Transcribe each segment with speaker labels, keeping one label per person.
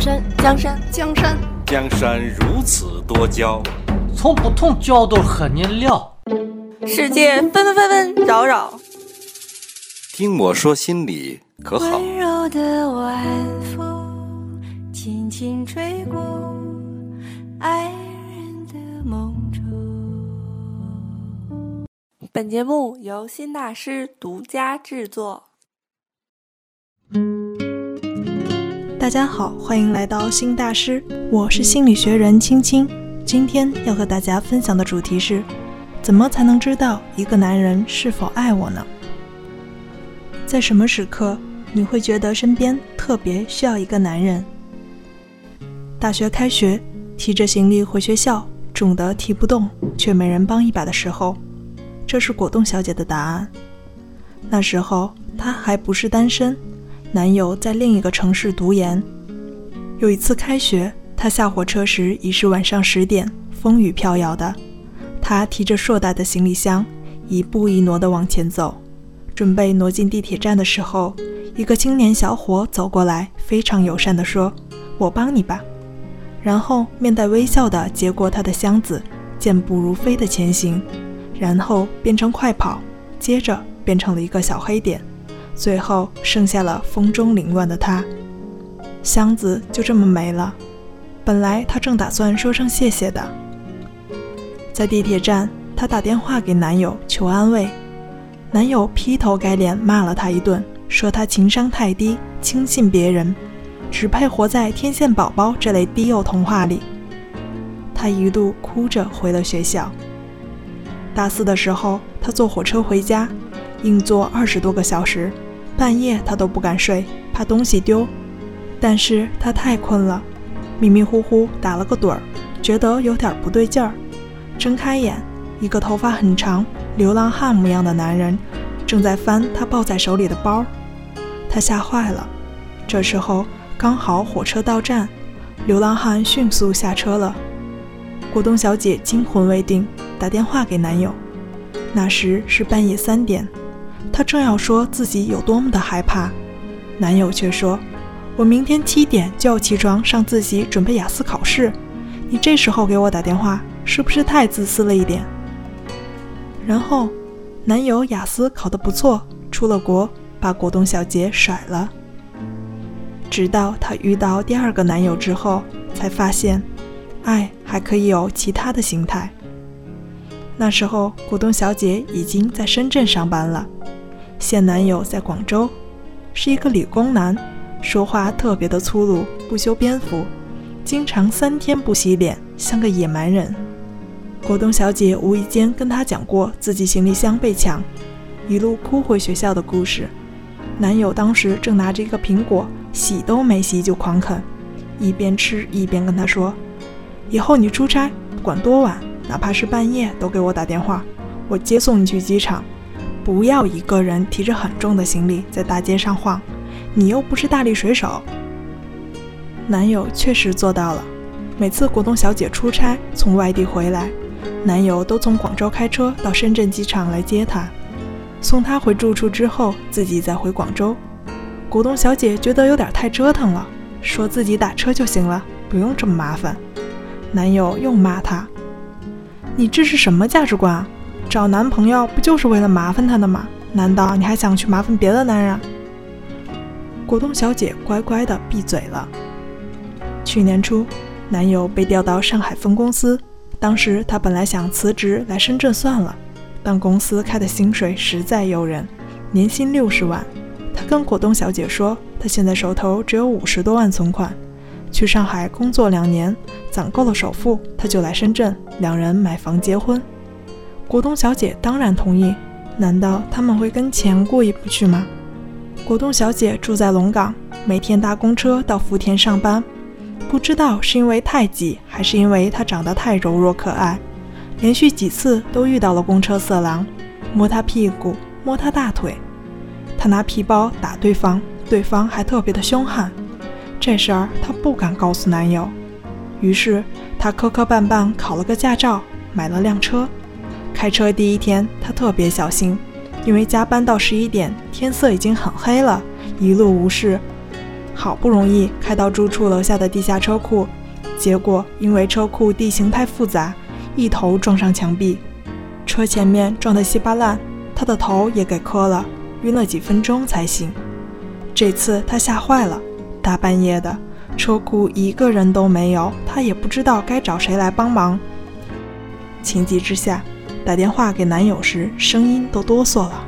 Speaker 1: 江山，江山，
Speaker 2: 江山，
Speaker 3: 江山如此多娇，
Speaker 4: 从不同角度和你聊。
Speaker 1: 世界纷纷纷纷扰扰，
Speaker 3: 听我说心里可好？
Speaker 5: 温柔的晚风轻轻吹过爱人的梦中。
Speaker 1: 本节目由新大师独家制作。
Speaker 6: 大家好，欢迎来到新大师，我是心理学人青青。今天要和大家分享的主题是：怎么才能知道一个男人是否爱我呢？在什么时刻你会觉得身边特别需要一个男人？大学开学，提着行李回学校，重得提不动，却没人帮一把的时候，这是果冻小姐的答案。那时候她还不是单身。男友在另一个城市读研。有一次开学，他下火车时已是晚上十点，风雨飘摇的。他提着硕大的行李箱，一步一挪地往前走。准备挪进地铁站的时候，一个青年小伙走过来，非常友善地说：“我帮你吧。”然后面带微笑地接过他的箱子，健步如飞地前行，然后变成快跑，接着变成了一个小黑点。最后剩下了风中凌乱的他，箱子就这么没了。本来他正打算说声谢谢的。在地铁站，她打电话给男友求安慰，男友劈头盖脸骂了她一顿，说她情商太低，轻信别人，只配活在天线宝宝这类低幼童话里。她一度哭着回了学校。大四的时候，她坐火车回家，硬坐二十多个小时。半夜他都不敢睡，怕东西丢。但是他太困了，迷迷糊糊打了个盹儿，觉得有点不对劲儿。睁开眼，一个头发很长、流浪汉模样的男人正在翻他抱在手里的包。他吓坏了。这时候刚好火车到站，流浪汉迅速下车了。果冻小姐惊魂未定，打电话给男友。那时是半夜三点。她正要说自己有多么的害怕，男友却说：“我明天七点就要起床上自习，准备雅思考试。你这时候给我打电话，是不是太自私了一点？”然后，男友雅思考得不错，出了国，把果冻小姐甩了。直到她遇到第二个男友之后，才发现，爱还可以有其他的形态。那时候，果冻小姐已经在深圳上班了。现男友在广州，是一个理工男，说话特别的粗鲁，不修边幅，经常三天不洗脸，像个野蛮人。果冻小姐无意间跟他讲过自己行李箱被抢，一路哭回学校的故事。男友当时正拿着一个苹果，洗都没洗就狂啃，一边吃一边跟他说：“以后你出差不管多晚，哪怕是半夜都给我打电话，我接送你去机场。”不要一个人提着很重的行李在大街上晃，你又不是大力水手。男友确实做到了，每次果冻小姐出差从外地回来，男友都从广州开车到深圳机场来接她，送她回住处之后，自己再回广州。果冻小姐觉得有点太折腾了，说自己打车就行了，不用这么麻烦。男友又骂她：“你这是什么价值观啊？”找男朋友不就是为了麻烦他的吗？难道你还想去麻烦别的男人？果冻小姐乖乖的闭嘴了。去年初，男友被调到上海分公司，当时她本来想辞职来深圳算了，但公司开的薪水实在诱人，年薪六十万。她跟果冻小姐说，她现在手头只有五十多万存款，去上海工作两年，攒够了首付，她就来深圳，两人买房结婚。果冻小姐当然同意，难道他们会跟钱过意不去吗？果冻小姐住在龙岗，每天搭公车到福田上班。不知道是因为太挤，还是因为她长得太柔弱可爱，连续几次都遇到了公车色狼，摸她屁股，摸她大腿。她拿皮包打对方，对方还特别的凶悍。这事儿她不敢告诉男友，于是她磕磕绊绊考了个驾照，买了辆车。开车第一天，他特别小心，因为加班到十一点，天色已经很黑了，一路无事。好不容易开到住处楼下的地下车库，结果因为车库地形太复杂，一头撞上墙壁，车前面撞得稀巴烂，他的头也给磕了，晕了几分钟才醒。这次他吓坏了，大半夜的，车库一个人都没有，他也不知道该找谁来帮忙。情急之下，打电话给男友时，声音都哆嗦了。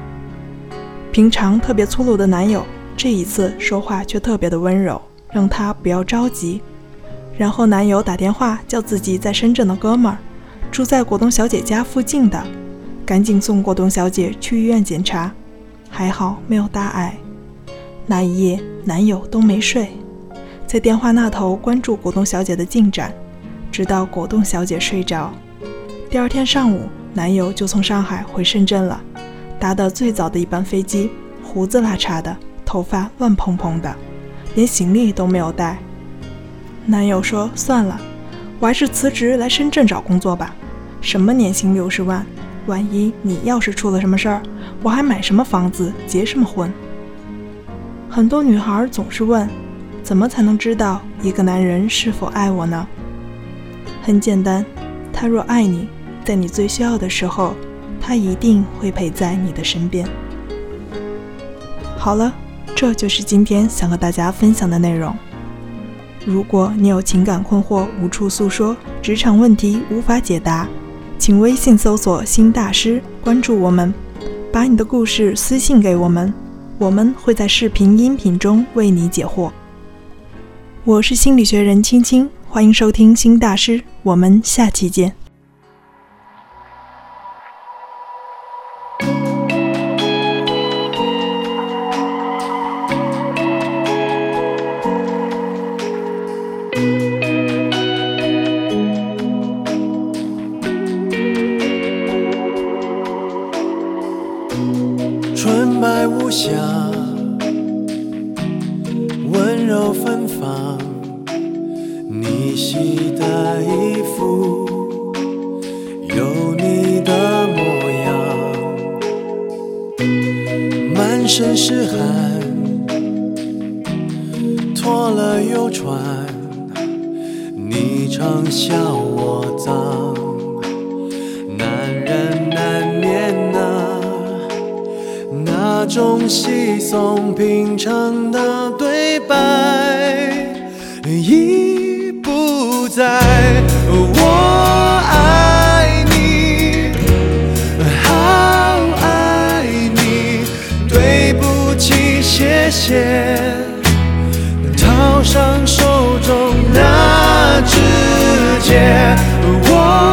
Speaker 6: 平常特别粗鲁的男友，这一次说话却特别的温柔，让他不要着急。然后男友打电话叫自己在深圳的哥们儿，住在果冻小姐家附近的，赶紧送果冻小姐去医院检查，还好没有大碍。那一夜，男友都没睡，在电话那头关注果冻小姐的进展，直到果冻小姐睡着。第二天上午，男友就从上海回深圳了，搭的最早的一班飞机，胡子拉碴的，头发乱蓬蓬的，连行李都没有带。男友说：“算了，我还是辞职来深圳找工作吧。什么年薪六十万，万一你要是出了什么事儿，我还买什么房子，结什么婚？”很多女孩总是问：“怎么才能知道一个男人是否爱我呢？”很简单，他若爱你，在你最需要的时候，他一定会陪在你的身边。好了，这就是今天想和大家分享的内容。如果你有情感困惑无处诉说，职场问题无法解答，请微信搜索“新大师”，关注我们，把你的故事私信给我们。我们会在视频、音频中为你解惑。我是心理学人青青，欢迎收听新大师，我们下期见。
Speaker 2: 纯白无瑕，温柔芬芳，你洗的衣服有你的模样，满身是汗，脱了又穿，你常笑我脏，那种稀松平常的对白已不在。我爱你，好爱你，对不起，谢谢，套上手中那指节。我